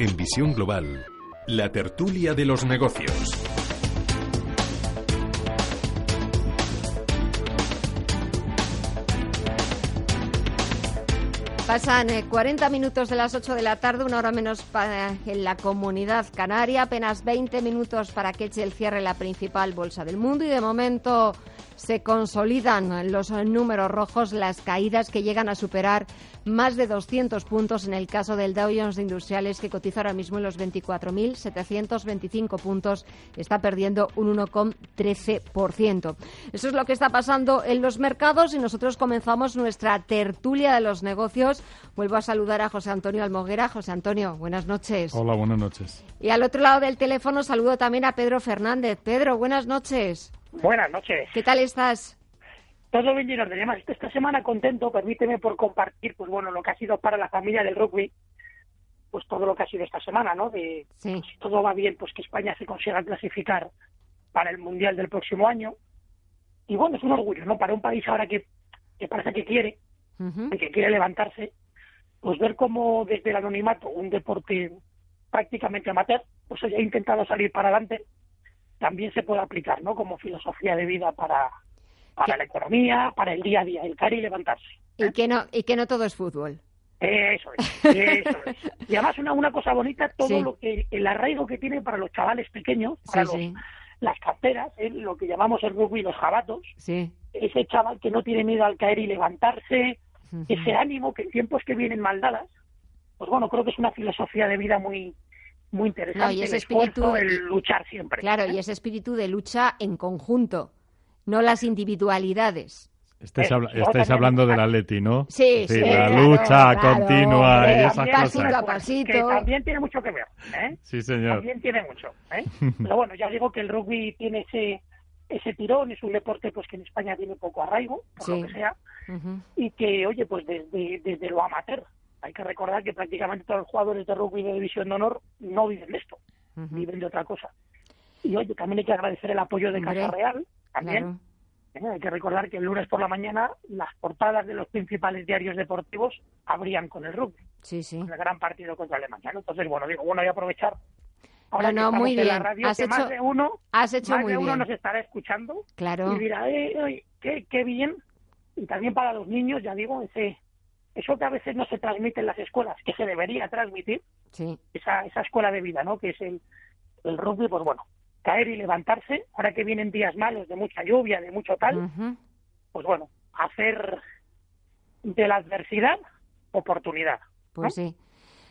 En Visión Global, la tertulia de los negocios. Pasan 40 eh, minutos de las 8 de la tarde, una hora menos para, en la comunidad canaria, apenas 20 minutos para que eche el cierre la principal bolsa del mundo y de momento se consolidan los números rojos, las caídas que llegan a superar más de 200 puntos en el caso del Dow Jones de Industriales, que cotiza ahora mismo en los 24.725 puntos, está perdiendo un 1,13%. Eso es lo que está pasando en los mercados y nosotros comenzamos nuestra tertulia de los negocios. Vuelvo a saludar a José Antonio Almoguera. José Antonio, buenas noches. Hola, buenas noches. Y al otro lado del teléfono saludo también a Pedro Fernández. Pedro, buenas noches. Buenas noches. ¿Qué tal estás? Todo bien lleno de demás. Esta semana contento, permíteme por compartir, pues bueno, lo que ha sido para la familia del rugby, pues todo lo que ha sido esta semana, ¿no? De si todo va bien, pues que España se consiga clasificar para el Mundial del próximo año. Y bueno, es un orgullo, ¿no? Para un país ahora que, que parece que quiere, que quiere levantarse, pues ver cómo desde el anonimato, un deporte prácticamente amateur, pues haya intentado salir para adelante también se puede aplicar, ¿no? Como filosofía de vida para, para la economía, para el día a día, el caer y levantarse. Y que no, y que no todo es fútbol. Eso es, eso es. Y además una, una cosa bonita, todo lo que el arraigo que tiene para los chavales pequeños, para las carteras, ¿eh? lo que llamamos el rugby los jabatos, ese chaval que no tiene miedo al caer y levantarse, ese ánimo que en tiempos que vienen mal dadas, pues bueno, creo que es una filosofía de vida muy muy interesante y ese el espíritu, el luchar siempre. Claro, y ese espíritu de lucha en conjunto, no las individualidades. Estáis, hablando del Atleti, ¿no? Sí, sí. la lucha continua y esas pasito pasito. Que también tiene mucho que ver. ¿eh? Sí, señor. También tiene mucho. ¿eh? Pero bueno, ya digo que el rugby tiene ese ese tirón, es un deporte pues que en España tiene poco arraigo, por lo que sea, y que, oye, pues desde, desde lo amateur hay que recordar que prácticamente todos los jugadores de rugby de División de Honor no viven de esto, viven de otra cosa. Y oye, también hay que agradecer el apoyo de Casa Real, también. ¿Eh? Hay que recordar que el lunes por la mañana las portadas de los principales diarios deportivos abrían con el rugby. Sí, sí. el gran partido contra Alemania. Entonces, bueno, digo, bueno, voy a aprovechar. Ahora no, muy bien. La radio, has que hecho, más de uno, has hecho más muy de uno bien. nos estará escuchando claro. y dirá, eh, qué, qué bien. Y también para los niños, ya digo, ese eso que a veces no se transmite en las escuelas, que se debería transmitir, sí. esa, esa escuela de vida, ¿no? Que es el, el rugby, pues bueno, caer y levantarse, ahora que vienen días malos, de mucha lluvia, de mucho tal, pues bueno, hacer de la adversidad oportunidad. Pues sí.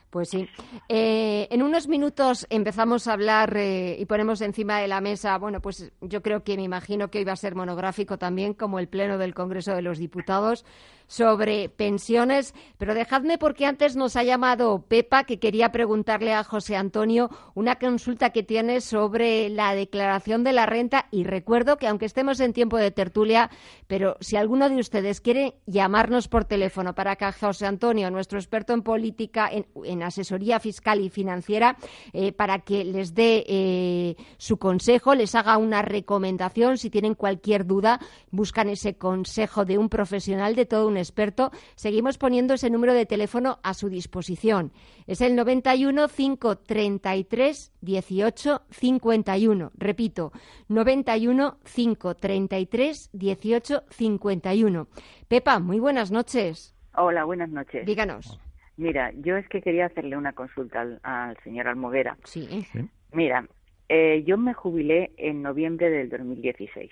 Pues sí. Eh, en unos minutos empezamos a hablar eh, y ponemos encima de la mesa, bueno, pues yo creo que me imagino que hoy va a ser monográfico también, como el Pleno del Congreso de los Diputados, sobre pensiones, pero dejadme porque antes nos ha llamado Pepa que quería preguntarle a José Antonio una consulta que tiene sobre la declaración de la renta. Y recuerdo que aunque estemos en tiempo de tertulia, pero si alguno de ustedes quiere llamarnos por teléfono para que José Antonio, nuestro experto en política, en, asesoría fiscal y financiera, eh, para que les dé eh, su consejo, les haga una recomendación, si tienen cualquier duda, buscan ese consejo de un profesional de todo un experto, seguimos poniendo ese número de teléfono a su disposición. Es el 91 533 18 51. Repito, 91 533 18 51. Pepa, muy buenas noches. Hola, buenas noches. Díganos. Mira, yo es que quería hacerle una consulta al, señor Almoguera. Sí. sí. Mira, eh, yo me jubilé en noviembre del 2016.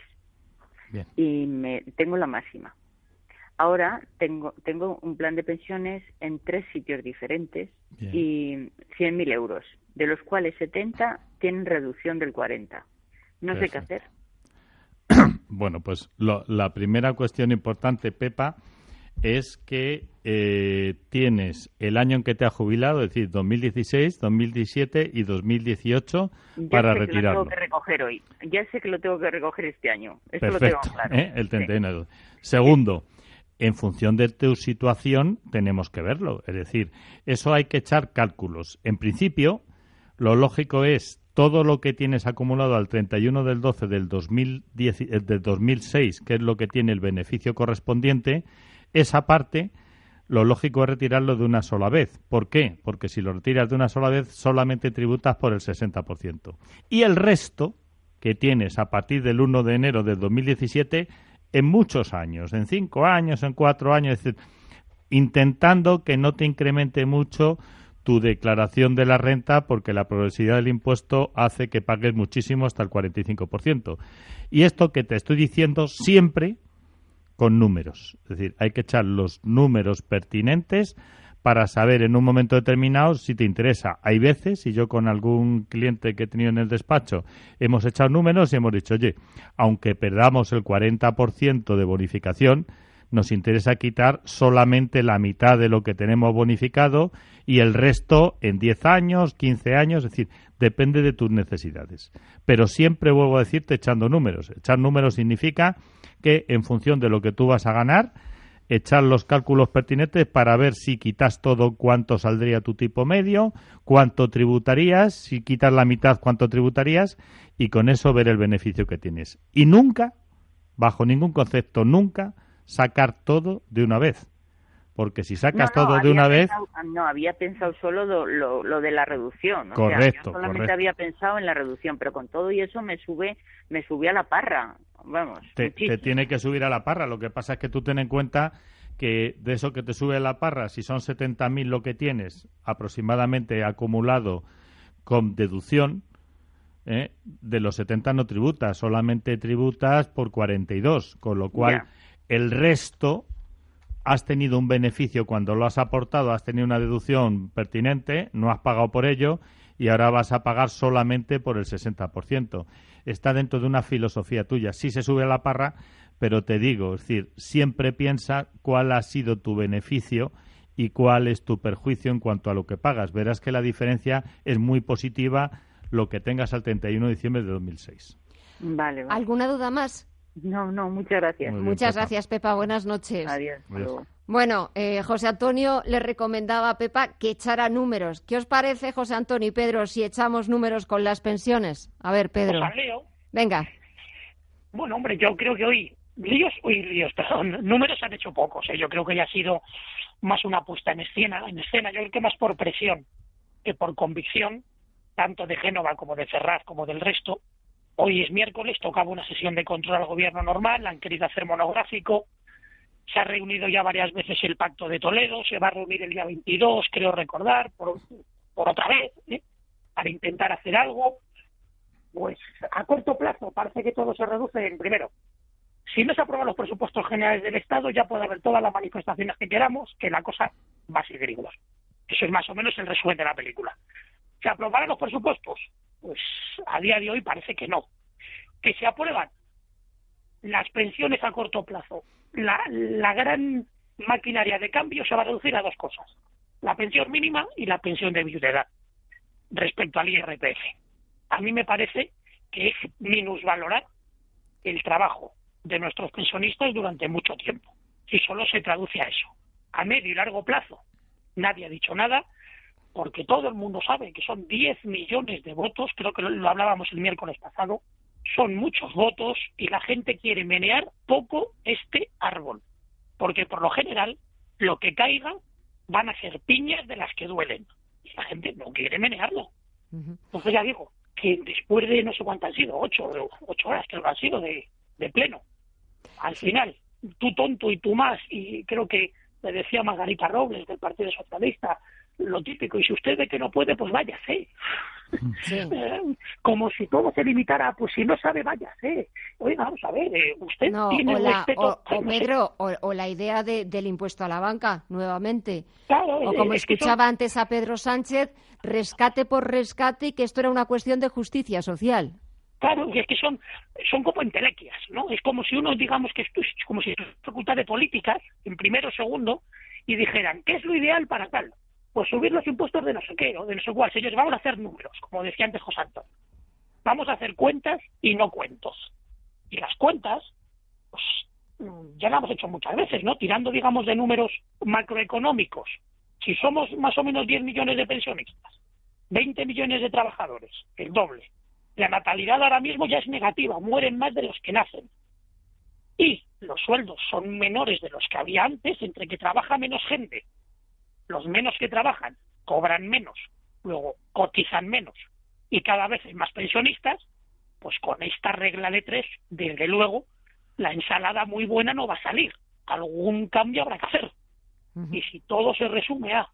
Bien. Y me, tengo la máxima. Ahora tengo, tengo un plan de pensiones en tres sitios diferentes Bien. y 100.000 euros, de los cuales 70 tienen reducción del 40. No sé qué hacer. Bueno, pues lo, la primera cuestión importante, Pepa, es que eh, tienes el año en que te has jubilado, es decir, 2016, 2017 y 2018 Ya para sé retirarlo. Que lo tengo que recoger hoy. Ya sé que lo tengo que recoger este año. Esto lo Perfecto, tengo claro. ¿eh? el Sí. 31. Segundo, en función de tu situación tenemos que verlo. Es decir, eso hay que echar cálculos. En principio, lo lógico es todo lo que tienes acumulado al 31 del 12 del, 2010, eh, del 2006, que es lo que tiene el beneficio correspondiente, esa parte lo lógico es retirarlo de una sola vez. ¿Por qué? Porque si lo retiras de una sola vez, solamente tributas por el 60%. Y el resto que tienes a partir del 1 de enero de 2017 en muchos años, en cinco años, en cuatro años, intentando que no te incremente mucho tu declaración de la renta porque la progresividad del impuesto hace que pagues muchísimo hasta el 45%. Y esto que te estoy diciendo siempre con números. Es decir, hay que echar los números pertinentes para saber en un momento determinado si te interesa. Hay veces, y yo con algún cliente que he tenido en el despacho, hemos echado números y hemos dicho, oye, aunque perdamos el 40% de bonificación, nos interesa quitar solamente la mitad de lo que tenemos bonificado y el resto en 10 años, 15 años, es decir, depende de tus necesidades. Pero siempre vuelvo a decirte echando números. Echar números significa que en función de lo que tú vas a ganar, echar los cálculos pertinentes para ver si quitas todo cuánto saldría tu tipo medio, cuánto tributarías, si quitas la mitad cuánto tributarías y con eso ver el beneficio que tienes. Y nunca, bajo ningún concepto, nunca sacar todo de una vez. Porque si sacas todo de una vez... No, había pensado solo lo, lo, de la reducción. Correcto, solamente había pensado en la reducción, pero con todo y eso me sube, me sube a la parra. Vamos. Te, te, tiene que subir a la parra. Lo que pasa es que tú ten en cuenta que de eso que te sube a la parra, si son 70.000 lo que tienes aproximadamente acumulado con deducción, ¿eh? de los 70 no tributas, solamente tributas por 42, con lo cual el resto has tenido un beneficio cuando lo has aportado, has tenido una deducción pertinente, no has pagado por ello y ahora vas a pagar solamente por el 60%. Está dentro de una filosofía tuya. Sí se sube a la parra, pero te digo, es decir, siempre piensa cuál ha sido tu beneficio y cuál es tu perjuicio en cuanto a lo que pagas. Verás que la diferencia es muy positiva lo que tengas al 31 de diciembre de 2006. Vale, vale. ¿Alguna duda más? No, no, muchas gracias. Muchas gracias, Pepa. Buenas noches. Adiós. Bueno, eh, José Antonio le recomendaba a Pepa que echara números. ¿Qué os parece, José Antonio y Pedro, si echamos números con las pensiones? A ver, Pedro. Pues Venga. Bueno, hombre, yo creo que hoy líos, uy, líos, perdón, números han hecho pocos. ¿eh? Yo creo que ya ha sido más una puesta en escena, en escena. Yo creo que más por presión que por convicción, tanto de Génova como de Ferraz como del resto Hoy es miércoles, tocaba una sesión de control al gobierno normal, han querido hacer monográfico. Se ha reunido ya varias veces el Pacto de Toledo, se va a reunir el día 22, creo recordar, por, otra vez, ¿eh? para intentar hacer algo. Pues a corto plazo parece que todo se reduce en, primero, si no se aprueban los presupuestos generales del Estado, ya puede haber todas las manifestaciones que queramos, que la cosa va a seguir igual. Eso es más o menos el resumen de la película. ¿Se aprobarán los presupuestos? Pues a día de hoy parece que no. Que se aprueban las pensiones a corto plazo. La, la gran maquinaria de cambio se va a reducir a dos cosas. La pensión mínima y la pensión de viudedad respecto al IRPF. A mí me parece que es minusvalorar el trabajo de nuestros pensionistas durante mucho tiempo. Y solo se traduce a eso. A medio y largo plazo, nadie ha dicho nada, porque todo el mundo sabe que son 10 millones de votos, creo que lo, hablábamos el miércoles pasado, son muchos votos y la gente quiere menear poco este árbol, porque por lo general lo que caiga van a ser piñas de las que duelen y la gente no quiere menearlo. Entonces ya digo que después de no sé cuántas han sido, ocho, ocho horas que han sido de, de pleno, al final tú tonto y tú más, y creo que le decía Margarita Robles del Partido Socialista, lo típico. Y si usted ve que no puede, pues váyase. Eh, como si todo se limitara, pues si no sabe, váyase. Oiga, vamos a ver, eh, usted tiene o respeto. O, Pedro, o, la idea del impuesto a la banca, nuevamente. Claro, o como escuchaba antes a Pedro Sánchez, rescate por rescate y que esto era una cuestión de justicia social. Claro, y es que son, son como entelequias, ¿no? Es como si uno, digamos que esto es como si estuviera facultad de políticas, en primero o segundo, y dijeran, ¿qué es lo ideal para tal? Pues subir los impuestos de no sé qué o de no sé cuál. Señores, vamos a hacer números, como decía antes José Antonio. Vamos a hacer cuentas y no cuentos. Y las cuentas, pues ya lo hemos hecho muchas veces, ¿no? Tirando, digamos, de números macroeconómicos. Si somos más o menos 10 millones de pensionistas, 20 millones de trabajadores, el doble. La natalidad ahora mismo ya es negativa, mueren más de los que nacen. Y los sueldos son menores de los que había antes, entre que trabaja menos gente, los menos que trabajan cobran menos, luego cotizan menos y cada vez hay más pensionistas, pues con esta regla de tres, desde luego, la ensalada muy buena no va a salir. Algún cambio habrá que hacer. Y si todo se resume a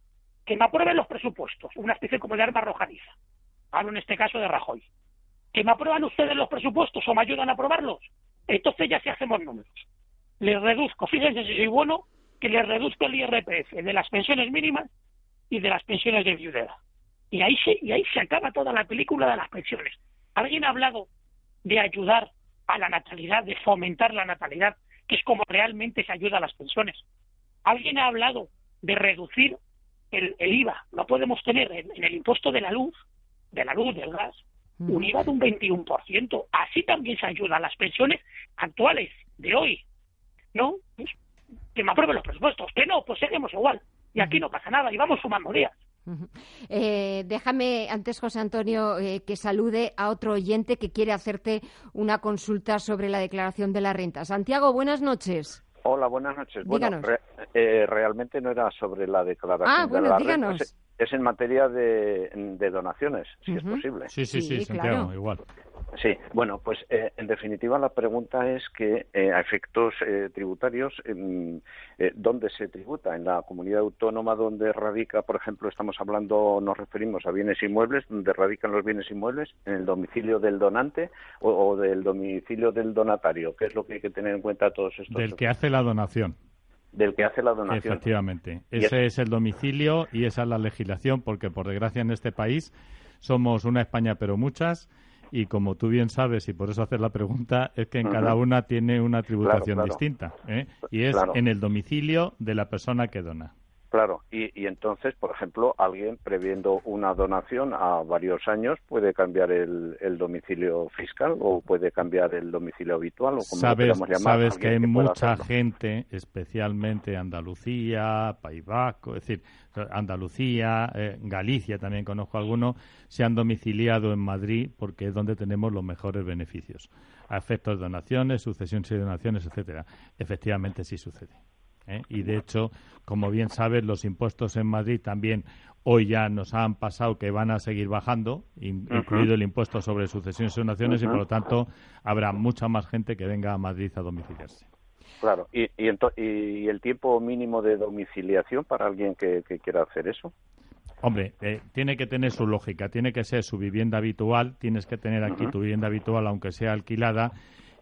que me aprueben los presupuestos, una especie como de arma arrojadiza, hablo en este caso de Rajoy, que me aprueban ustedes los presupuestos o me ayudan a aprobarlos, entonces ya sí hacemos números. Les reduzco, fíjense si soy bueno, que les reduzco el IRPF de las pensiones mínimas y de las pensiones de viudedad. Y ahí se, y ahí se acaba toda la película de las pensiones. ¿Alguien ha hablado de ayudar a la natalidad, de fomentar la natalidad, que es como realmente se ayuda a las pensiones? ¿Alguien ha hablado de reducir el, IVA? No podemos tener en, el impuesto de la luz, de la luz, del gas, un IVA de un 21%. Así también se ayuda a las pensiones actuales de hoy. ¿No? Pues, que me aprueben los presupuestos. Que no, pues seguimos igual. Y aquí no pasa nada y vamos sumando días. Eh, déjame antes, José Antonio, eh, que salude a otro oyente que quiere hacerte una consulta sobre la declaración de la renta. Santiago, buenas noches. Hola, buenas noches. Bueno, eh, realmente no era sobre la declaración ah, de la díganos. renta. Es, en materia de, donaciones, si es posible. Sí, sí, sí, Santiago, igual. Sí, bueno, pues eh, en definitiva la pregunta es que eh, a efectos eh, tributarios, ¿dónde se tributa? ¿En la comunidad autónoma donde radica, por ejemplo, estamos hablando, nos referimos a bienes inmuebles, donde radican los bienes inmuebles, en el domicilio del donante o, del domicilio del donatario? ¿Qué es lo que hay que tener en cuenta todos estos? Del que hace la donación del que hace la donación. Efectivamente. Ese es el domicilio y esa es la legislación, porque por desgracia en este país somos una España, pero muchas, y como tú bien sabes, y por eso haces la pregunta, es que en cada una tiene una tributación distinta. ¿eh? Y es en el domicilio de la persona que dona. Claro, y, entonces, por ejemplo, alguien previendo una donación a varios años puede cambiar el, domicilio fiscal o puede cambiar el domicilio habitual o como sabes, llamar. Sabes que hay mucha gente, especialmente Andalucía, País Vasco, es decir, Andalucía, eh, Galicia también conozco algunos, se han domiciliado en Madrid porque es donde tenemos los mejores beneficios. A efectos de donaciones, sucesiones y donaciones, etcétera. Efectivamente sí sucede. ¿Eh? Y de hecho, como bien sabes, los impuestos en Madrid también hoy ya nos han pasado que van a seguir bajando, incluido el impuesto sobre sucesiones y donaciones, y por lo tanto habrá mucha más gente que venga a Madrid a domiciliarse. Claro, ¿y, y, el tiempo mínimo de domiciliación para alguien que, quiera hacer eso? Hombre, eh, tiene que tener su lógica, tiene que ser su vivienda habitual, tienes que tener aquí tu vivienda habitual, aunque sea alquilada,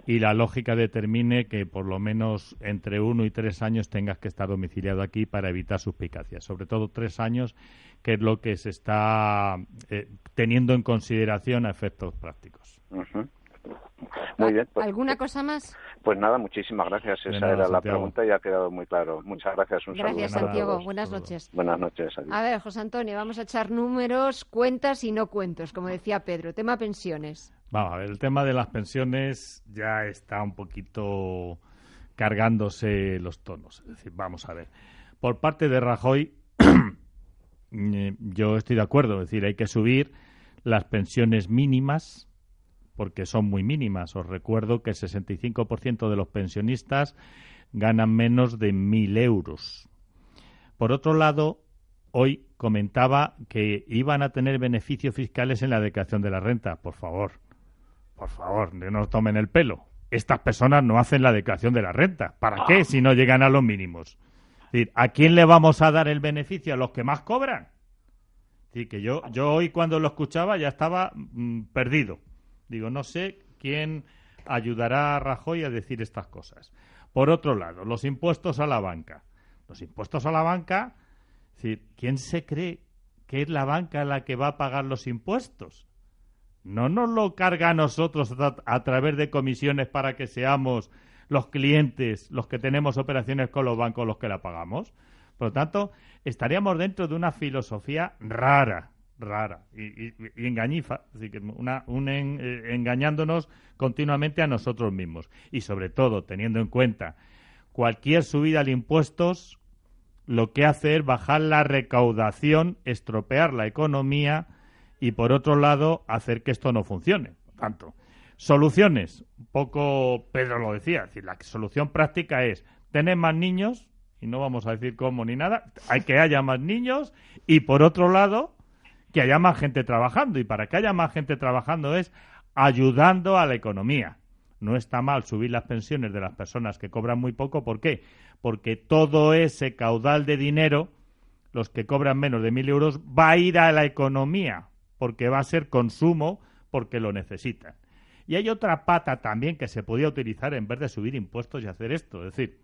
y la lógica determine que por lo menos entre uno y tres años tengas que estar domiciliado aquí para evitar suspicacias. Sobre todo tres años, que es lo que se está eh, teniendo en consideración a efectos prácticos. Muy bien. Pues, ¿Alguna cosa más? Pues nada, muchísimas gracias. Esa era la pregunta y ha quedado muy claro. Muchas gracias. Un gracias, Santiago. Buenas noches. Buenas noches. A ver, José Antonio, vamos a echar números, cuentas y no cuentos, como decía Pedro. Tema pensiones. Vamos a ver, el tema de las pensiones ya está un poquito cargándose los tonos. Es decir, vamos a ver. Por parte de Rajoy, eh, yo estoy de acuerdo. Es decir, hay que subir las pensiones mínimas porque son muy mínimas. Os recuerdo que el 65% de los pensionistas ganan menos de 1.000 euros. Por otro lado, hoy comentaba que iban a tener beneficios fiscales en la declaración de la renta. Por favor, por favor, no nos tomen el pelo. Estas personas no hacen la declaración de la renta. ¿Para qué si no llegan a los mínimos? Es decir, ¿a quién le vamos a dar el beneficio? ¿A los que más cobran? Es decir, que yo, yo hoy cuando lo escuchaba ya estaba mm, perdido. Digo, no sé quién ayudará a Rajoy a decir estas cosas. Por otro lado, los impuestos a la banca. Los impuestos a la banca, es decir, ¿quién se cree que es la banca la que va a pagar los impuestos? No nos lo carga a nosotros a, través de comisiones para que seamos los clientes, los que tenemos operaciones con los bancos, los que la pagamos. Por lo tanto, estaríamos dentro de una filosofía rara, rara y, engañifa, así que una, un eh, engañándonos continuamente a nosotros mismos. Y sobre todo, teniendo en cuenta cualquier subida de impuestos, lo que hace es bajar la recaudación, estropear la economía y por otro lado hacer que esto no funcione. tanto, Soluciones. Un poco Pedro lo decía. la solución práctica es tener más niños, y no vamos a decir cómo ni nada, hay que haya más niños, y por otro lado, que haya más gente trabajando. Y para que haya más gente trabajando es ayudando a la economía. No está mal subir las pensiones de las personas que cobran muy poco. ¿Por qué? Porque todo ese caudal de dinero, los que cobran menos de mil euros, va a ir a la economía, porque va a ser consumo, porque lo necesitan. Y hay otra pata también que se podía utilizar en vez de subir impuestos y hacer esto. Es decir,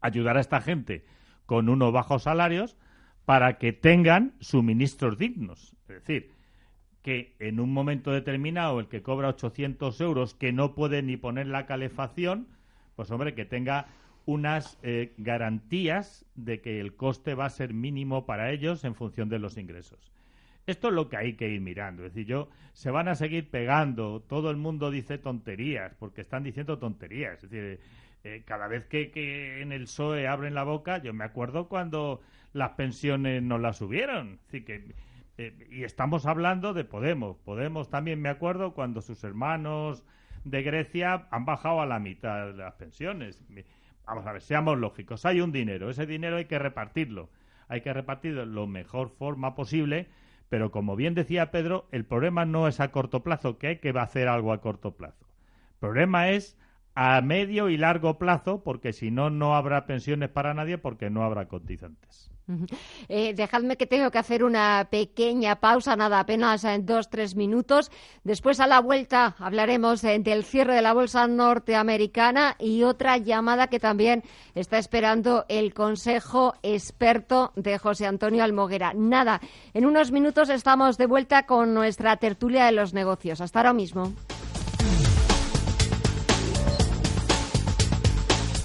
ayudar a esta gente con unos bajos salarios para que tengan suministros dignos. Es decir, que en un momento determinado el que cobra 800 euros, que no puede ni poner la calefacción, pues hombre, que tenga unas eh, garantías de que el coste va a ser mínimo para ellos en función de los ingresos. Esto es lo que hay que ir mirando. Es decir, yo, se van a seguir pegando. Todo el mundo dice tonterías, porque están diciendo tonterías. Es decir, eh, cada vez que, que, en el PSOE abren la boca, yo me acuerdo cuando las pensiones no las subieron. Es que eh, y estamos hablando de Podemos. Podemos también me acuerdo cuando sus hermanos de Grecia han bajado a la mitad de las pensiones. Vamos a ver, seamos lógicos. Hay un dinero, ese dinero hay que repartirlo. Hay que repartirlo la mejor forma posible, pero como bien decía Pedro, el problema no es a corto plazo, que hay que hacer algo a corto plazo. El problema es a medio y largo plazo, porque si no, no habrá pensiones para nadie porque no habrá cotizantes. Eh, dejadme que tengo que hacer una pequeña pausa, nada, apenas en dos, tres minutos. Después, a la vuelta, hablaremos eh, del cierre de la bolsa norteamericana y otra llamada que también está esperando el Consejo Experto de José Antonio Almoguera. Nada, en unos minutos estamos de vuelta con nuestra tertulia de los negocios. Hasta ahora mismo.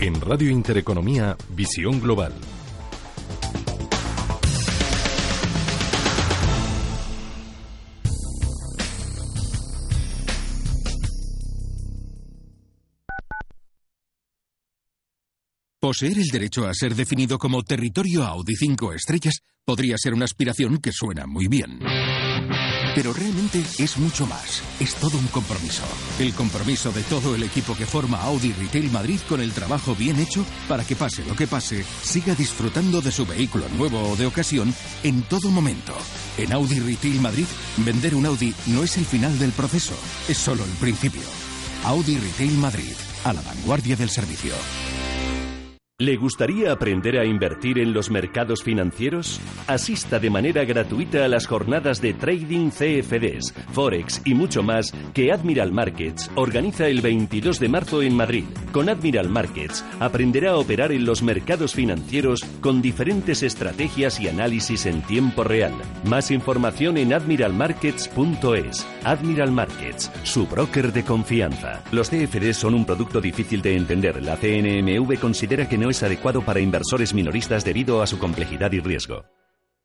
En Radio Intereconomía, Visión Global. Poseer el derecho a ser definido como territorio Audi 5 estrellas podría ser una aspiración que suena muy bien. Pero realmente es mucho más. Es todo un compromiso. El compromiso de todo el equipo que forma Audi Retail Madrid con el trabajo bien hecho para que pase lo que pase, siga disfrutando de su vehículo nuevo o de ocasión en todo momento. En Audi Retail Madrid, vender un Audi no es el final del proceso, es solo el principio. Audi Retail Madrid, a la vanguardia del servicio. ¿Le gustaría aprender a invertir en los mercados financieros? Asista de manera gratuita a las jornadas de trading CFDs, Forex y mucho más que Admiral Markets organiza el 22 de marzo en Madrid. Con Admiral Markets aprenderá a operar en los mercados financieros con diferentes estrategias y análisis en tiempo real. Más información en admiralmarkets.es. Admiral Markets, su broker de confianza. Los CFDs son un producto difícil de entender. La CNMV considera que no es adecuado para inversores minoristas debido a su complejidad y riesgo.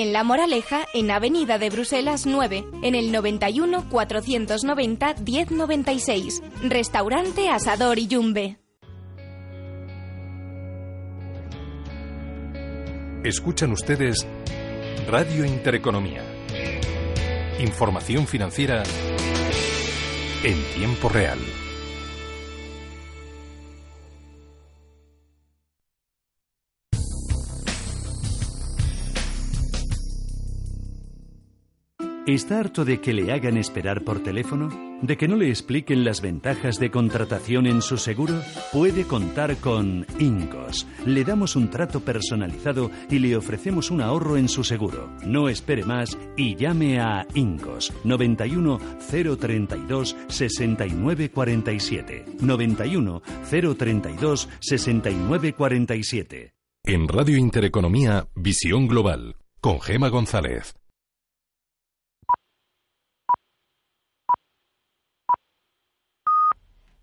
en La Moraleja, en Avenida de Bruselas 9, en el 91 490 1096. Restaurante Asador y Yumbe. Escuchan ustedes Radio Intereconomía. Información financiera en tiempo real. ¿Está harto de que le hagan esperar por teléfono? ¿De que no le expliquen las ventajas de contratación en su seguro? Puede contar con Incos. Le damos un trato personalizado y le ofrecemos un ahorro en su seguro. No espere más y llame a Incos 91 032 6947. 91 032 6947. En Radio Intereconomía, Visión Global, con Gema González.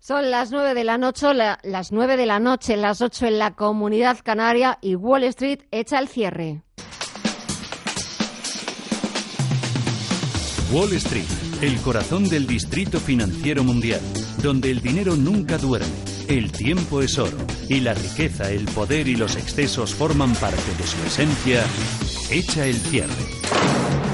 Son las nueve de la noche, las nueve de la noche, las ocho en la Comunidad Canaria y Wall Street echa el cierre. Wall Street, el corazón del distrito financiero mundial, donde el dinero nunca duerme, el tiempo es oro y la riqueza, el poder y los excesos forman parte de su esencia, echa el cierre.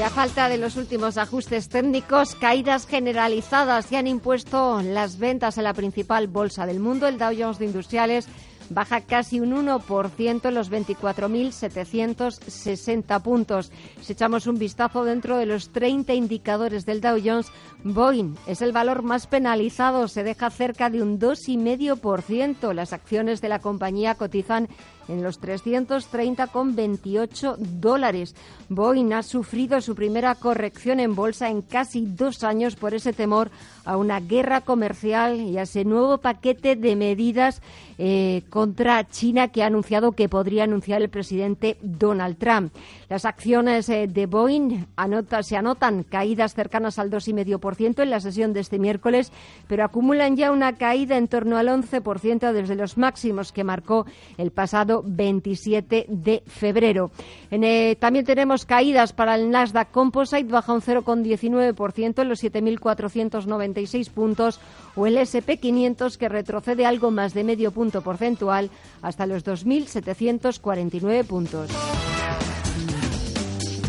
Y a falta de los últimos ajustes técnicos, caídas generalizadas se han impuesto las ventas en la principal bolsa del mundo, el Dow Jones de Industriales baja casi un 1% en los 24.760 puntos. Si echamos un vistazo dentro de los 30 indicadores del Dow Jones, Boeing es el valor más penalizado, se deja cerca de un 2,5%. Las acciones de la compañía cotizan en los 330,28 dólares. Boeing ha sufrido su primera corrección en bolsa en casi dos años por ese temor a una guerra comercial y a ese nuevo paquete de medidas eh, contra China que ha anunciado que podría anunciar el presidente Donald Trump. Las acciones eh, de Boeing se anotan caídas cercanas al 2,5% en la sesión de este miércoles, pero acumulan ya una caída en torno al 11% desde los máximos que marcó el pasado 27 de febrero. Eh, también tenemos caídas para el Nasdaq Composite, baja un 0,19% en los 7.496 puntos, o el SP500 que retrocede algo más de medio punto porcentual hasta los 2.749 puntos.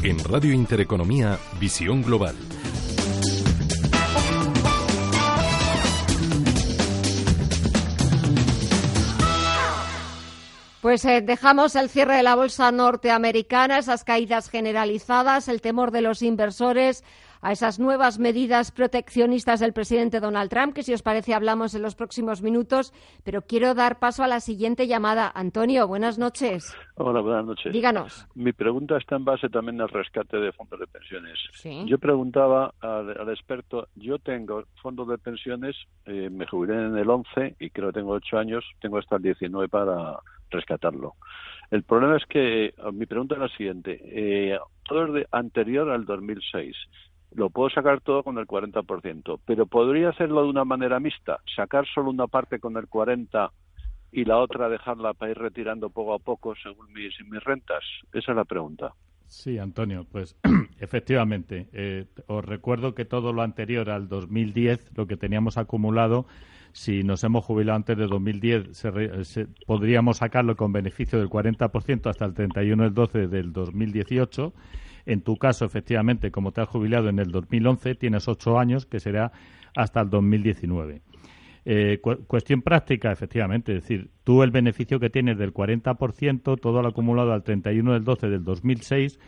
En Radio Intereconomía, Visión Global. Pues eh, dejamos el cierre de la bolsa norteamericana, esas caídas generalizadas, el temor de los inversores a esas nuevas medidas proteccionistas del presidente Donald Trump, que si os parece hablamos en los próximos minutos, pero quiero dar paso a la siguiente llamada. Antonio, buenas noches. Hola, buenas noches. Díganos. Mi pregunta está en base también al rescate de fondos de pensiones. Yo preguntaba al, experto, yo tengo fondos de pensiones, eh, me jubilé en el 11 y creo que tengo 8 años, tengo hasta el 19 para rescatarlo. El problema es que mi pregunta es la siguiente. Eh, todo es de anterior al 2006 lo puedo sacar todo con el 40%, pero podría hacerlo de una manera mixta, sacar solo una parte con el 40 y la otra dejarla para ir retirando poco a poco según mis, mis rentas. Esa es la pregunta. Sí, Antonio, pues efectivamente. Eh, os recuerdo que todo lo anterior al 2010, lo que teníamos acumulado, si nos hemos jubilado antes de 2010, se, podríamos sacarlo con beneficio del 40% hasta el 31 del 12 del 2018 en tu caso, efectivamente, como te has jubilado en el 2011, tienes ocho años, que será hasta el 2019. Eh, cuestión práctica, efectivamente, es decir, tú el beneficio que tienes del 40%, todo lo acumulado al 31 del 12 del 2006,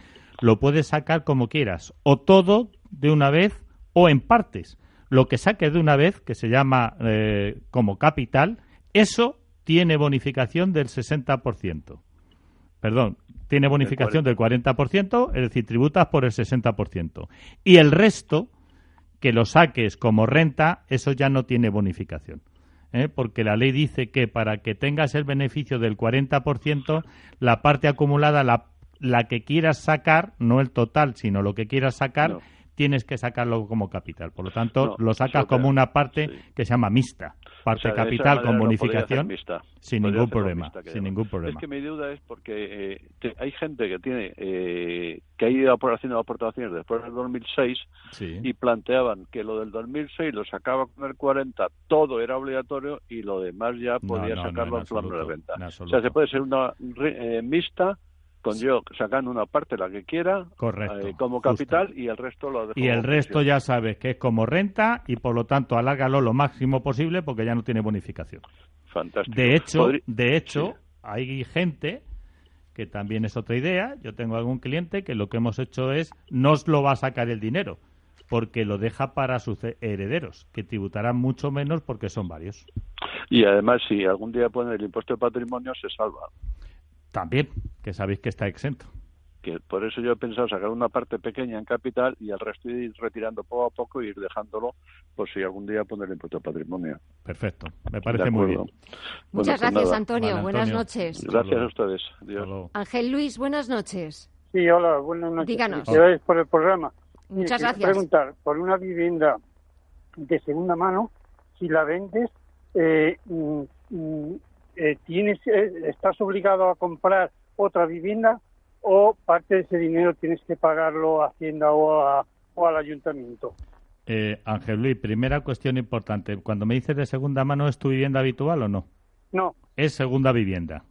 lo puedes sacar como quieras, o todo de una vez o en partes. Lo que saques de una vez, que se llama eh, como capital, eso tiene bonificación del 60%. Perdón, tiene bonificación del 40%, es decir, tributas por el 60%. Y el resto, que lo saques como renta, eso ya no tiene bonificación. ¿eh? Porque la ley dice que para que tengas el beneficio del 40%, la parte acumulada, la, la que quieras sacar, no el total, sino lo que quieras sacar, tienes que sacarlo como capital. Por lo tanto, lo sacas como una parte que se llama mixta parte capital con bonificación sin ningún problema sin ningún problema. Es que mi duda es porque eh, hay gente que tiene eh, que ha ido haciendo aportaciones después del 2006 y planteaban que lo del 2006 lo sacaba con el 40 todo era obligatorio y lo demás ya podía sacarlo en, plano de renta. o sea se puede ser una eh, mixta con yo sacando una parte la que quiera eh, como capital y el resto lo dejo y el resto ya sabes que es como renta y por lo tanto alárgalo lo máximo posible porque ya no tiene bonificación. Fantástico. De hecho de hecho hay gente que también es otra idea. Yo tengo algún cliente que lo que hemos hecho es no os lo va a sacar el dinero porque lo deja para sus herederos, que tributarán mucho menos porque son varios. Y además, si algún día ponen el impuesto de patrimonio, se salva. También, que sabéis que está exento. Que por eso yo he pensado sacar una parte pequeña en capital y el resto ir retirando poco a poco y ir dejándolo por si algún día poner el impuesto de patrimonio. Perfecto, me parece muy bien. Muchas pues gracias, Antonio. Buenas noches. Gracias a ustedes. Ángel Luis, buenas noches. Sí, hola, buenas noches. Díganos. Gracias por el programa. Muchas gracias. gracias. preguntar, por una vivienda de segunda mano, si la vendes, eh, mm, mm, eh, tienes, estás obligado a comprar otra vivienda o parte de ese dinero tienes que pagarlo a Hacienda o, o al ayuntamiento. Ángel Luis, primera cuestión importante. Cuando me dices de segunda mano, ¿es tu vivienda habitual o no? No. Es segunda vivienda.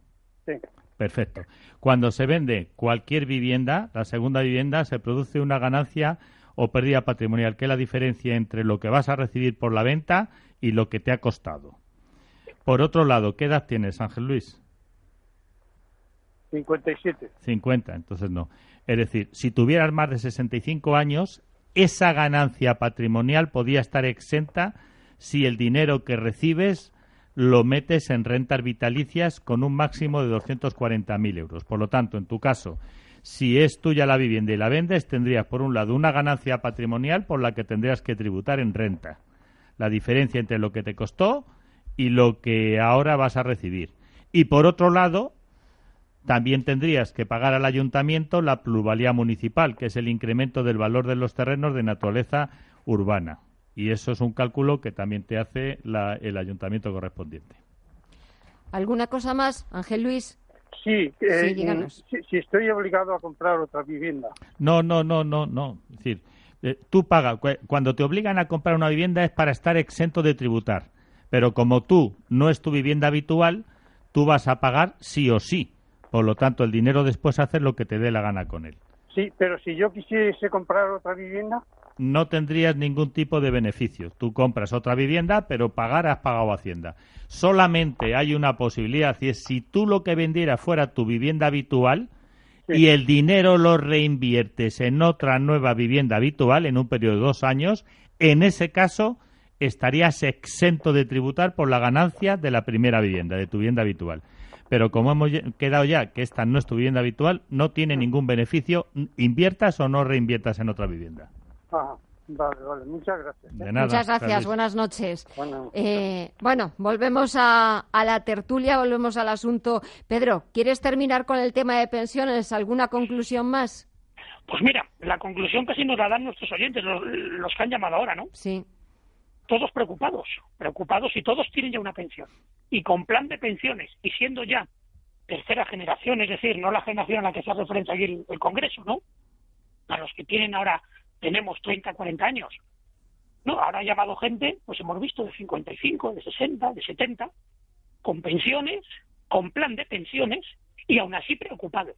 Sí. Perfecto. Cuando se vende cualquier vivienda, la segunda vivienda, se produce una ganancia o pérdida patrimonial, que es la diferencia entre lo que vas a recibir por la venta y lo que te ha costado. Por otro lado, ¿qué edad tienes, Ángel Luis? 57. 50, entonces no. Es decir, si tuvieras más de 65 años, esa ganancia patrimonial podía estar exenta si el dinero que recibes lo metes en rentas vitalicias con un máximo de 240.000 euros. Por lo tanto, en tu caso, si es tuya la vivienda y la vendes, tendrías, por un lado, una ganancia patrimonial por la que tendrías que tributar en renta. La diferencia entre lo que te costó y lo que ahora vas a recibir. Y por otro lado, también tendrías que pagar al ayuntamiento la pluralidad municipal, que es el incremento del valor de los terrenos de naturaleza urbana. Y eso es un cálculo que también te hace el ayuntamiento correspondiente. ¿Alguna cosa más, Ángel Luis? Sí, eh, si, estoy obligado a comprar otra vivienda. No, no, no, no, no. Es decir, eh, tú pagas, cuando te obligan a comprar una vivienda es para estar exento de tributar. Pero como tú no es tu vivienda habitual, tú vas a pagar sí o sí. Por lo tanto, el dinero después haces lo que te dé la gana con él. Sí, pero si yo quisiese comprar otra vivienda no tendrías ningún tipo de beneficio. Tú compras otra vivienda, pero pagar has pagado Hacienda. Solamente hay una posibilidad, y es si tú lo que vendieras fuera tu vivienda habitual y el dinero lo reinviertes en otra nueva vivienda habitual en un periodo de dos años, en ese caso estarías exento de tributar por la ganancia de la primera vivienda, de tu vivienda habitual. Pero como hemos quedado ya que esta no es tu vivienda habitual, no tiene ningún beneficio, inviertas o no reinviertas en otra vivienda. Vale, vale, muchas gracias. ¿eh? muchas gracias, buenas noches. Eh, bueno, volvemos a, la tertulia, volvemos al asunto. Pedro, ¿quieres terminar con el tema de pensiones? ¿Alguna conclusión más? Pues mira, la conclusión que sí nos la dan nuestros oyentes, los, los que han llamado ahora, ¿no? Sí. Todos preocupados, preocupados y todos tienen ya una pensión. Y con plan de pensiones, y siendo ya tercera generación, es decir, no la generación a la que se referencia aquí el, el Congreso, ¿no? A los que tienen ahora tenemos 30, 40 años. No, ahora ha llamado gente, pues hemos visto de 55, de 60, de 70, con pensiones, con plan de pensiones y aún así preocupados.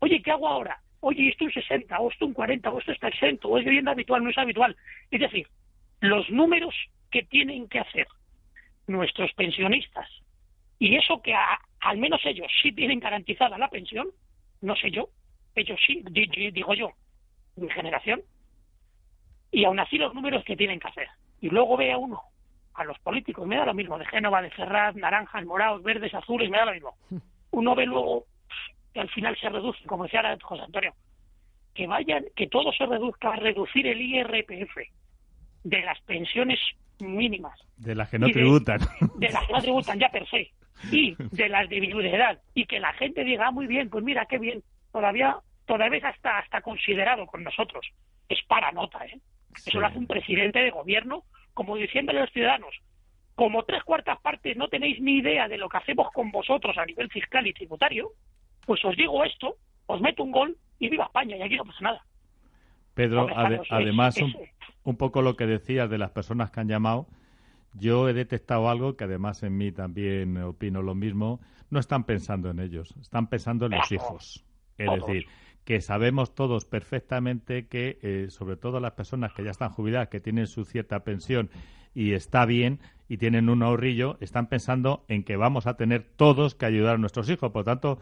Oye, ¿qué hago ahora? Oye, esto un 60, o esto un 40, o esto está exento, o es vivienda habitual, no es habitual. Es decir, los números que tienen que hacer nuestros pensionistas y eso que al menos ellos sí tienen garantizada la pensión, no sé yo, ellos sí, digo yo, mi generación, y aún así los números que tienen que hacer. Y luego ve a uno, a los políticos, me da lo mismo, de Génova, de Ferraz, naranjas, morados, verdes, azules, me da lo mismo. Uno ve luego que al final se reduce, como decía ahora José Antonio, que vayan, que todo se reduzca a reducir el IRPF de las pensiones mínimas. De las que no tributan. De las que no tributan ya per se. Y de las de edad. Y que la gente diga, ah, muy bien, pues mira, qué bien. Todavía, todavía está hasta considerado con nosotros. Es para nota, ¿eh? Eso lo hace un presidente de gobierno, como diciéndole a los ciudadanos, como tres cuartas partes no tenéis ni idea de lo que hacemos con vosotros a nivel fiscal y tributario, pues os digo esto, os meto un gol y viva España y aquí no pasa nada. Pedro, además, un, poco lo que decías de las personas que han llamado, yo he detectado algo que además en mí también opino lo mismo, no están pensando en ellos, están pensando en los hijos. Es decir, que sabemos todos perfectamente que, eh, sobre todo las personas que ya están jubiladas, que tienen su cierta pensión y está bien y tienen un ahorrillo, están pensando en que vamos a tener todos que ayudar a nuestros hijos. Por lo tanto,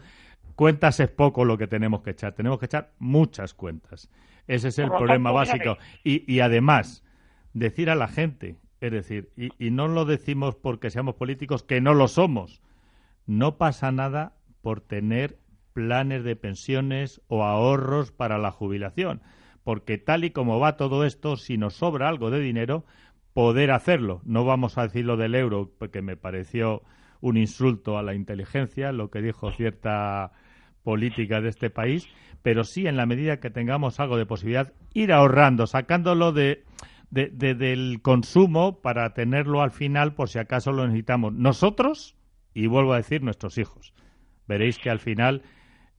cuentas es poco lo que tenemos que echar. Tenemos que echar muchas cuentas. Ese es el problema básico. Y, y, además, decir a la gente, es decir, y, y no lo decimos porque seamos políticos, que no lo somos. No pasa nada por tener planes de pensiones o ahorros para la jubilación, porque tal y como va todo esto, si nos sobra algo de dinero, poder hacerlo. No vamos a decir lo del euro, porque me pareció un insulto a la inteligencia, lo que dijo cierta política de este país, pero sí en la medida que tengamos algo de posibilidad, ir ahorrando, sacándolo de, del consumo para tenerlo al final por si acaso lo necesitamos nosotros y vuelvo a decir nuestros hijos. Veréis que al final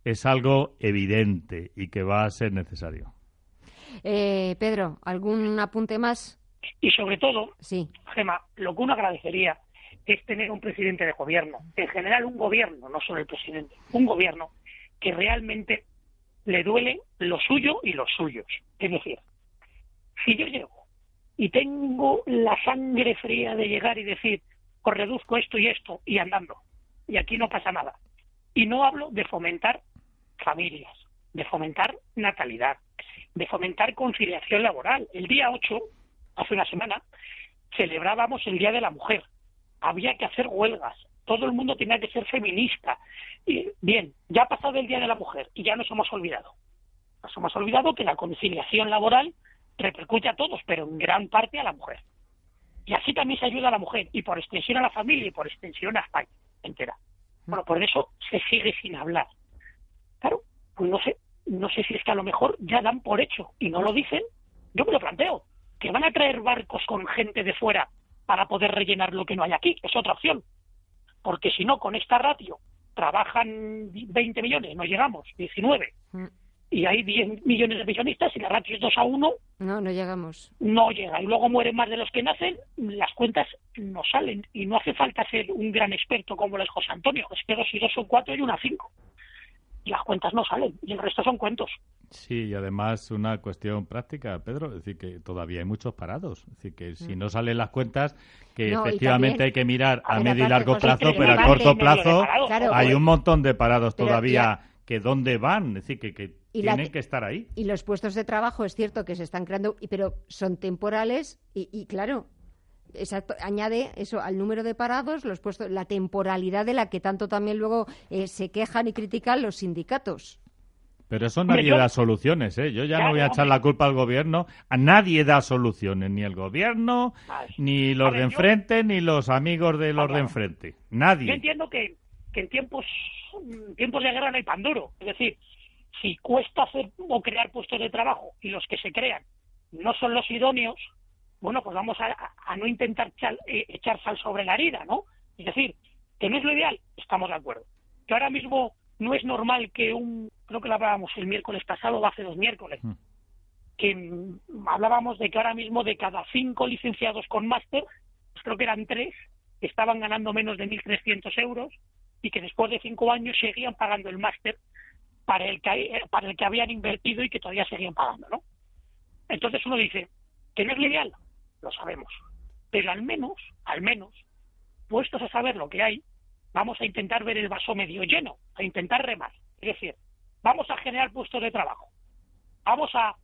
es algo evidente y que va a ser necesario. Eh, Pedro, ¿algún apunte más? Y sobre todo, sí. Gema, lo que uno agradecería es tener un presidente de gobierno, en general un gobierno, no solo el presidente, un gobierno que realmente le duele lo suyo y los suyos. Es decir, si yo llego y tengo la sangre fría de llegar y decir, os reduzco esto y esto, y andando, y aquí no pasa nada. Y no hablo de fomentar familias, de fomentar natalidad, de fomentar conciliación laboral. El día 8, hace una semana, celebrábamos el Día de la Mujer. Había que hacer huelgas. Todo el mundo tenía que ser feminista. Y, bien, ya ha pasado el Día de la Mujer y ya nos hemos olvidado. Nos hemos olvidado que la conciliación laboral repercute a todos, pero en gran parte a la mujer. Y así también se ayuda a la mujer, y por extensión a la familia, y por extensión a España entera. Bueno, por eso se sigue sin hablar. Claro, pues no sé, no sé si es que a lo mejor ya dan por hecho y no lo dicen. Yo me lo planteo, que van a traer barcos con gente de fuera para poder rellenar lo que no hay aquí, es otra opción. Porque si no, con esta ratio trabajan 20 millones, no llegamos, 19 y hay 10 millones de pensionistas y la ratio es 2 a 1. No, no llegamos. No llega. Y luego mueren más de los que nacen, las cuentas no salen. Y no hace falta ser un gran experto como lo es José Antonio. Es que dos y dos son cuatro y una cinco. Y las cuentas no salen. Y el resto son cuentos. Sí, y además una cuestión práctica, Pedro. Es decir, que todavía hay muchos parados. Es decir, que si mm. no salen las cuentas, que efectivamente hay que mirar a, medio y largo plazo, pero a corto plazo hay un montón de parados todavía que dónde van, es decir, que, tienen que estar ahí. Y los puestos de trabajo es cierto que se están creando, pero son temporales y, claro, exacto, añade eso al número de parados, los puestos, la temporalidad de la que tanto también luego eh, se quejan y critican los sindicatos. Pero eso nadie da soluciones, ¿eh? Yo ya no voy a echar la culpa al gobierno. A nadie da soluciones, ni el gobierno, ni los de enfrente, ni los amigos de los de enfrente. Nadie. Yo entiendo que, que en tiempos tiempos de guerra no hay pan duro. Es decir, si cuesta hacer o crear puestos de trabajo y los que se crean no son los idóneos, bueno, pues vamos a, no intentar eh, echar, sal sobre la herida, ¿no? Es decir, que no es lo ideal, estamos de acuerdo. Que ahora mismo no es normal que un, creo que lo hablábamos el miércoles pasado o hace dos miércoles, mm. que mm, hablábamos de que ahora mismo de cada cinco licenciados con máster, pues creo que eran tres, que estaban ganando menos de 1.300 euros y que después de cinco años seguían pagando el máster para el que eh, para el que habían invertido y que todavía seguían pagando, ¿no? Entonces uno dice que no es lo sabemos, pero al menos, al menos, puestos a saber lo que hay, vamos a intentar ver el vaso medio lleno, a intentar remar, es decir, vamos a generar puestos de trabajo, vamos a,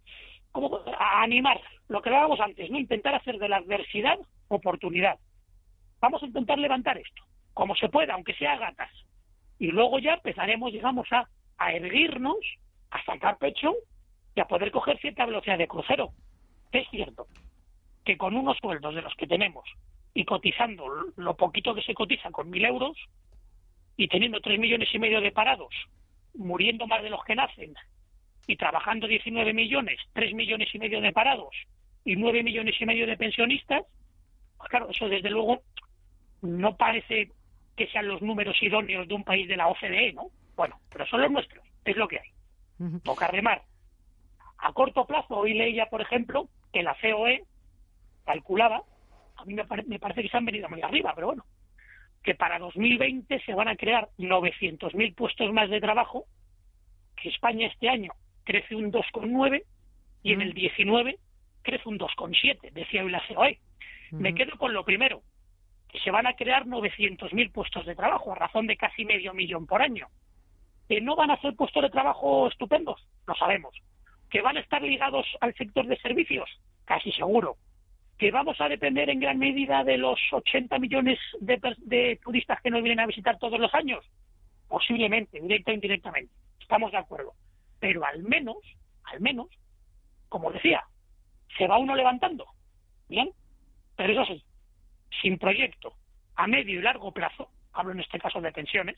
a animar lo que hablábamos antes, no intentar hacer de la adversidad oportunidad. Vamos a intentar levantar esto como se pueda, aunque sea gatas. Y luego ya empezaremos, digamos, a, a erguirnos, a sacar pecho y a poder coger cierta velocidad de crucero. Es cierto que con unos sueldos de los que tenemos y cotizando lo poquito que se cotiza con mil euros y teniendo tres millones y medio de parados, muriendo más de los que nacen y trabajando 19 millones, tres millones y medio de parados y nueve millones y medio de pensionistas, pues claro, eso desde luego no parece que sean los números idóneos de un país de la OCDE, ¿no? Bueno, pero son los nuestros, es lo que hay. Toca remar. A corto plazo, hoy leía, por ejemplo, que la COE calculaba, a mí me, parece que se han venido muy arriba, pero bueno, que para 2020 se van a crear 900.000 puestos más de trabajo, que España este año crece un 2,9 y en el 19 crece un 2,7, decía hoy la COE. Me quedo con lo primero, que se van a crear 900.000 puestos de trabajo a razón de casi medio millón por año. ¿Que no van a ser puestos de trabajo estupendos? Lo sabemos. ¿Que van a estar ligados al sector de servicios? Casi seguro. ¿Que vamos a depender en gran medida de los 80 millones de, turistas que nos vienen a visitar todos los años? Posiblemente, directa o indirectamente. Estamos de acuerdo. Pero al menos, al menos, como decía, se va uno levantando. ¿Bien? Pero eso sí, sin proyecto a medio y largo plazo, hablo en este caso de pensiones,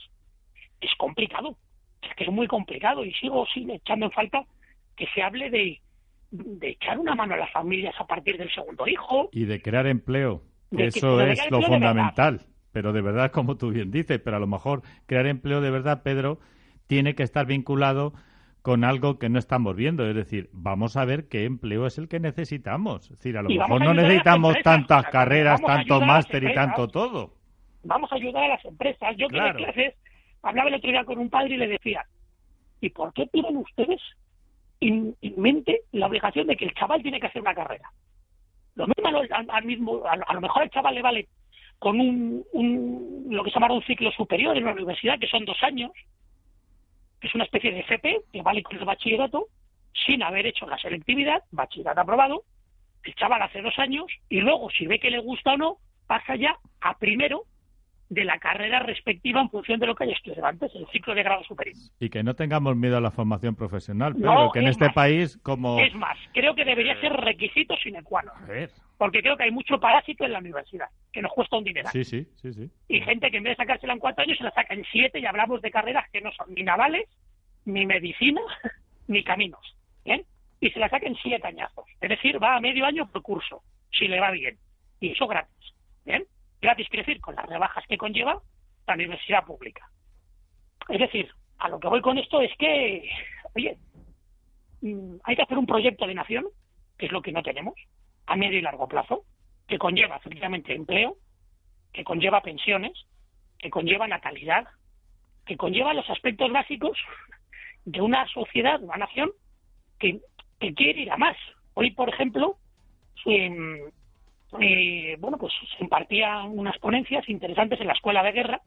es complicado. Es que es muy complicado y sigo sin echando en falta que se hable de, de echar una mano a las familias a partir del segundo hijo. Y de crear empleo. Eso es lo fundamental. pero de verdad, como tú bien dices, pero a lo mejor crear empleo de verdad, Pedro, tiene que estar vinculado con algo que no estamos viendo. Es decir, vamos a ver qué empleo es el que necesitamos. Es decir, a lo mejor no necesitamos tantas carreras, tanto máster y tanto todo. Vamos a ayudar a las empresas. Yo que clases hablaba el otro día con un padre y le decía, ¿y por qué tienen ustedes en, mente la obligación de que el chaval tiene que hacer una carrera? Lo mismo al, mismo, a, lo mejor al chaval le vale con un, un, lo que se llama un ciclo superior en la universidad, que son dos años, que es una especie de FP, que vale con el bachillerato, sin haber hecho la selectividad, bachillerato aprobado, el chaval hace dos años, y luego, si ve que le gusta o no, pasa ya a primero de la carrera respectiva en función de lo que haya estudiado antes, el ciclo de grado superior. Y que no tengamos miedo a la formación profesional, pero que en este país como... Es más, creo que debería ser requisito sine qua non. Porque creo que hay mucho parásito en la universidad, que nos cuesta un dinero. Sí, sí, sí, sí. Y gente que en vez de sacársela en cuatro años se la saca en siete y hablamos de carreras que no son ni navales, ni medicina, ni caminos. ¿Bien? Y se la saca en siete añazos. Es decir, va a medio año por curso, si le va bien. Y eso gratis. ¿Bien? Gratis quiere decir con las rebajas que conlleva la universidad pública. Es decir, a lo que voy con esto es que, oye, mm, hay que hacer un proyecto de nación, que es lo que no tenemos, a medio y largo plazo, que conlleva efectivamente empleo, que conlleva pensiones, que conlleva natalidad, que conlleva los aspectos básicos de una sociedad, una nación que, quiere ir a más. Hoy, por ejemplo, eh, bueno, pues se impartían unas ponencias interesantes en la Escuela de Guerra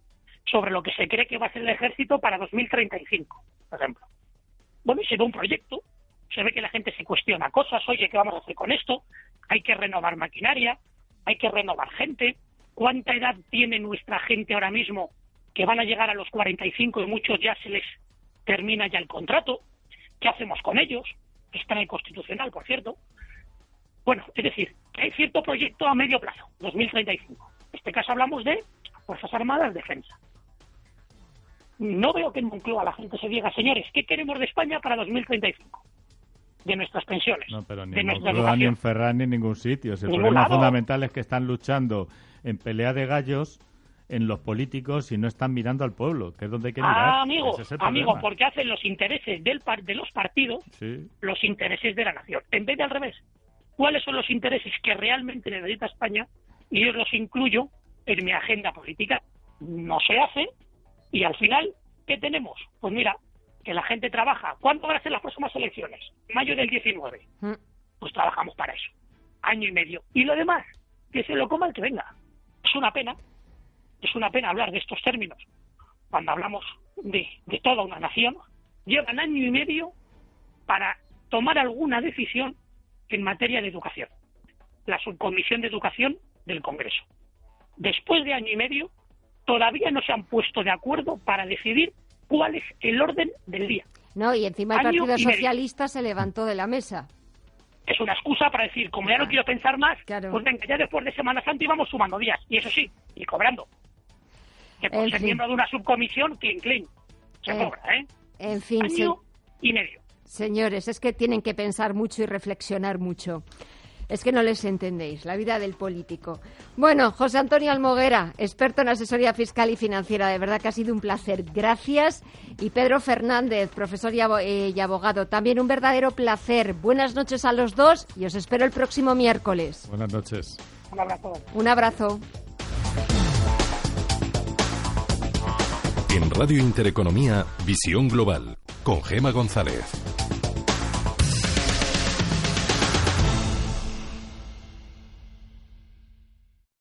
sobre lo que se cree que va a ser el ejército para 2035, por ejemplo. Bueno, y se ve un proyecto, se ve que la gente se cuestiona cosas, oye, ¿qué vamos a hacer con esto? Hay que renovar maquinaria, hay que renovar gente. ¿Cuánta edad tiene nuestra gente ahora mismo que van a llegar a los 45 y muchos ya se les termina ya el contrato? ¿Qué hacemos con ellos? Está en el Constitucional, por cierto. Bueno, es decir, hay cierto proyecto a medio plazo, 2035. En este caso hablamos de Fuerzas Armadas, defensa. No veo que en Moncloa la gente se diga, señores, ¿qué queremos de España para 2035? De nuestras pensiones. No, pero ni de Moncloa, ni en Ferran, ni en ningún sitio. El problema fundamental es que están luchando en pelea de gallos en los políticos y no están mirando al pueblo, que es donde hay que mirar. Ah, amigo, amigo, porque hacen los intereses del de los partidos los intereses de la nación, en vez de al revés cuáles son los intereses que realmente necesita España y yo los incluyo en mi agenda política. No se hace y al final, ¿qué tenemos? Pues mira, que la gente trabaja. ¿Cuándo van a ser las próximas elecciones? Mayo del 19. Mm. Pues trabajamos para eso. Año y medio. Y lo demás, que se lo coma el que venga. Es una pena, es una pena hablar de estos términos cuando hablamos de, de toda una nación. Llevan año y medio para tomar alguna decisión en materia de educación, la Subcomisión de Educación del Congreso. Después de año y medio, todavía no se han puesto de acuerdo para decidir cuál es el orden del día. No, y encima el Partido Socialista se levantó de la mesa. Es una excusa para decir, como ya no quiero pensar más, pues venga, ya después de Semana Santa íbamos sumando días. Y eso sí, y cobrando. Que por ser miembro de una subcomisión, clean, clean. Se eh, cobra, ¿eh? En fin, Año y medio. Señores, es que tienen que pensar mucho y reflexionar mucho. Es que no les entendéis, la vida del político. Bueno, José Antonio Almoguera, experto en asesoría fiscal y financiera, de verdad que ha sido un placer. Gracias. Y Pedro Fernández, profesor y, eh, abogado, también un verdadero placer. Buenas noches a los dos y os espero el próximo miércoles. Buenas noches. Un abrazo. Un abrazo. En Radio Intereconomía, Visión Global, con Gema González.